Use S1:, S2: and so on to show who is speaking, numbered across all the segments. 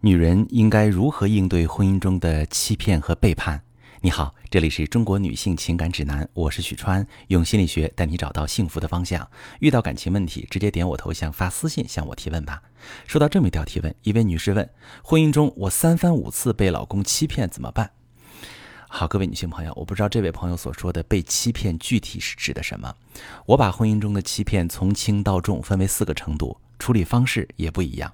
S1: 女人应该如何应对婚姻中的欺骗和背叛？你好，这里是中国女性情感指南，我是许川，用心理学带你找到幸福的方向。遇到感情问题，直接点我头像发私信向我提问吧。收到这么一条提问，一位女士问：婚姻中我三番五次被老公欺骗，怎么办？好，各位女性朋友，我不知道这位朋友所说的被欺骗具体是指的什么。我把婚姻中的欺骗从轻到重分为四个程度，处理方式也不一样。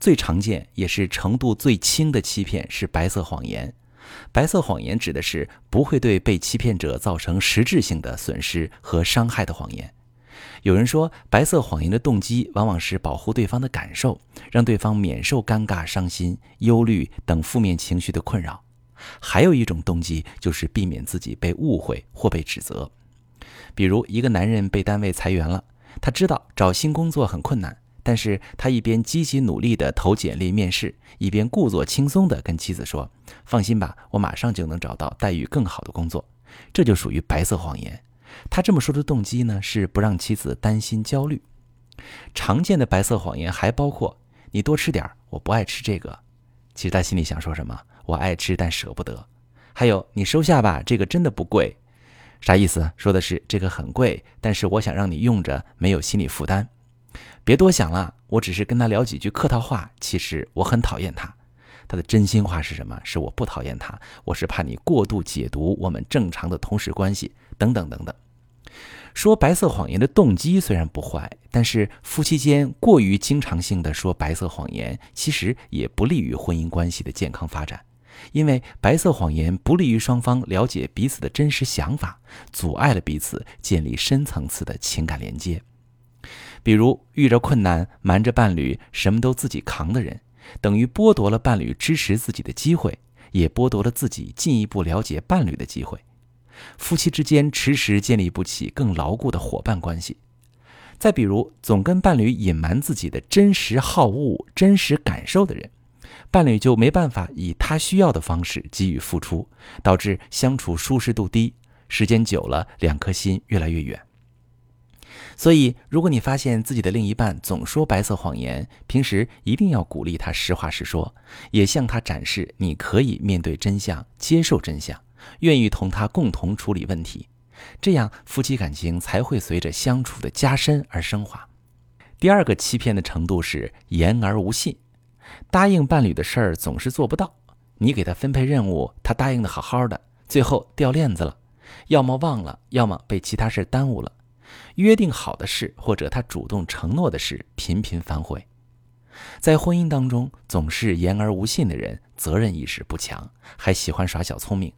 S1: 最常见也是程度最轻的欺骗是白色谎言。白色谎言指的是不会对被欺骗者造成实质性的损失和伤害的谎言。有人说，白色谎言的动机往往是保护对方的感受，让对方免受尴尬、伤心、忧虑等负面情绪的困扰。还有一种动机就是避免自己被误会或被指责。比如，一个男人被单位裁员了，他知道找新工作很困难。但是他一边积极努力地投简历面试，一边故作轻松地跟妻子说：“放心吧，我马上就能找到待遇更好的工作。”这就属于白色谎言。他这么说的动机呢，是不让妻子担心焦虑。常见的白色谎言还包括：“你多吃点儿，我不爱吃这个。”其实他心里想说什么？我爱吃，但舍不得。还有，你收下吧，这个真的不贵。啥意思？说的是这个很贵，但是我想让你用着没有心理负担。别多想了，我只是跟他聊几句客套话。其实我很讨厌他，他的真心话是什么？是我不讨厌他，我是怕你过度解读我们正常的同事关系等等等等。说白色谎言的动机虽然不坏，但是夫妻间过于经常性的说白色谎言，其实也不利于婚姻关系的健康发展，因为白色谎言不利于双方了解彼此的真实想法，阻碍了彼此建立深层次的情感连接。比如遇着困难瞒着伴侣什么都自己扛的人，等于剥夺了伴侣支持自己的机会，也剥夺了自己进一步了解伴侣的机会。夫妻之间迟迟建立不起更牢固的伙伴关系。再比如总跟伴侣隐瞒自己的真实好恶、真实感受的人，伴侣就没办法以他需要的方式给予付出，导致相处舒适度低，时间久了两颗心越来越远。所以，如果你发现自己的另一半总说白色谎言，平时一定要鼓励他实话实说，也向他展示你可以面对真相、接受真相，愿意同他共同处理问题，这样夫妻感情才会随着相处的加深而升华。第二个欺骗的程度是言而无信，答应伴侣的事儿总是做不到，你给他分配任务，他答应的好好的，最后掉链子了，要么忘了，要么被其他事耽误了。约定好的事，或者他主动承诺的事，频频反悔。在婚姻当中，总是言而无信的人，责任意识不强，还喜欢耍小聪明。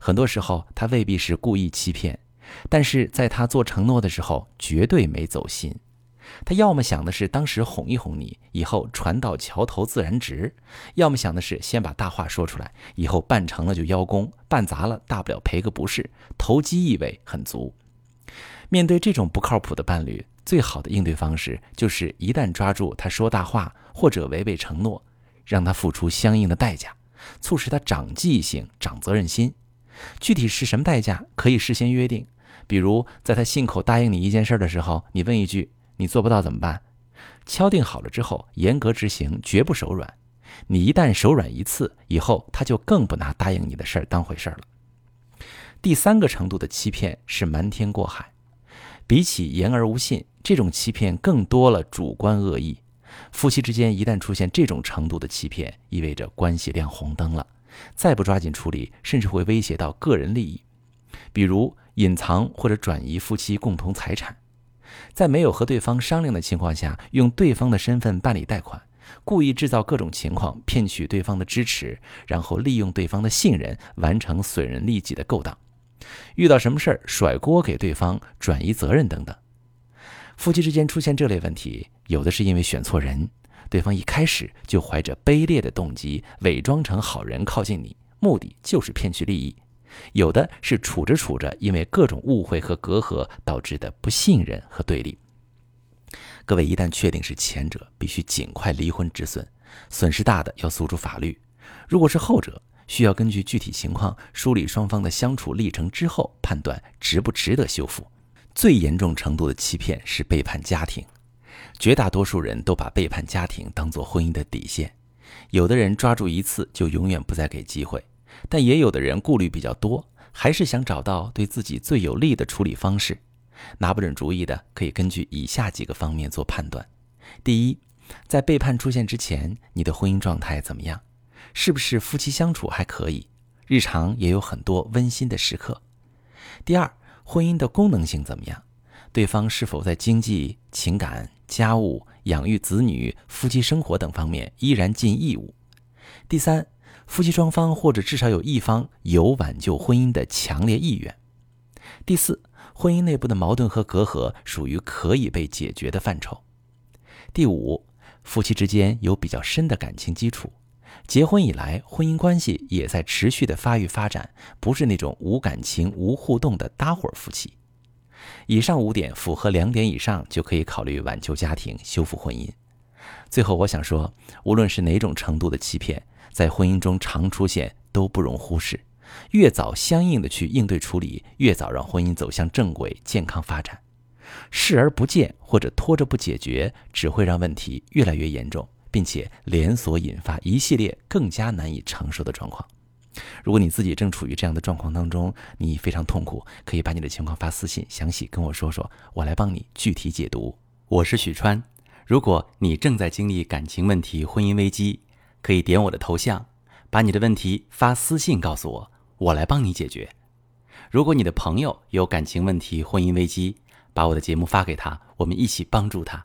S1: 很多时候，他未必是故意欺骗，但是在他做承诺的时候，绝对没走心。他要么想的是当时哄一哄你，以后船到桥头自然直；要么想的是先把大话说出来，以后办成了就邀功，办砸了大不了赔个不是，投机意味很足。面对这种不靠谱的伴侣，最好的应对方式就是一旦抓住他说大话或者违背承诺，让他付出相应的代价，促使他长记性、长责任心。具体是什么代价，可以事先约定。比如，在他信口答应你一件事的时候，你问一句：“你做不到怎么办？”敲定好了之后，严格执行，绝不手软。你一旦手软一次，以后他就更不拿答应你的事儿当回事了。第三个程度的欺骗是瞒天过海。比起言而无信，这种欺骗更多了主观恶意。夫妻之间一旦出现这种程度的欺骗，意味着关系亮红灯了。再不抓紧处理，甚至会威胁到个人利益。比如隐藏或者转移夫妻共同财产，在没有和对方商量的情况下，用对方的身份办理贷款，故意制造各种情况骗取对方的支持，然后利用对方的信任完成损人利己的勾当。遇到什么事儿甩锅给对方，转移责任等等，夫妻之间出现这类问题，有的是因为选错人，对方一开始就怀着卑劣的动机，伪装成好人靠近你，目的就是骗取利益；有的是处着处着，因为各种误会和隔阂导致的不信任和对立。各位一旦确定是前者，必须尽快离婚止损，损失大的要诉诸法律；如果是后者，需要根据具体情况梳理双方的相处历程之后，判断值不值得修复。最严重程度的欺骗是背叛家庭，绝大多数人都把背叛家庭当做婚姻的底线，有的人抓住一次就永远不再给机会，但也有的人顾虑比较多，还是想找到对自己最有利的处理方式。拿不准主意的，可以根据以下几个方面做判断：第一，在背叛出现之前，你的婚姻状态怎么样？是不是夫妻相处还可以？日常也有很多温馨的时刻。第二，婚姻的功能性怎么样？对方是否在经济、情感、家务、养育子女、夫妻生活等方面依然尽义务？第三，夫妻双方或者至少有一方有挽救婚姻的强烈意愿。第四，婚姻内部的矛盾和隔阂属于可以被解决的范畴。第五，夫妻之间有比较深的感情基础，结婚以来婚姻关系也在持续的发育发展，不是那种无感情、无互动的搭伙夫妻。以上五点符合两点以上，就可以考虑挽救家庭、修复婚姻。最后，我想说，无论是哪种程度的欺骗，在婚姻中常出现，都不容忽视。越早相应的去应对处理，越早让婚姻走向正轨、健康发展。视而不见或者拖着不解决，只会让问题越来越严重，并且连锁引发一系列更加难以承受的状况。如果你自己正处于这样的状况当中，你非常痛苦，可以把你的情况发私信，详细跟我说说，我来帮你具体解读。我是许川，如果你正在经历感情问题、婚姻危机，可以点我的头像，把你的问题发私信告诉我，我来帮你解决。如果你的朋友有感情问题、婚姻危机，把我的节目发给他，我们一起帮助他。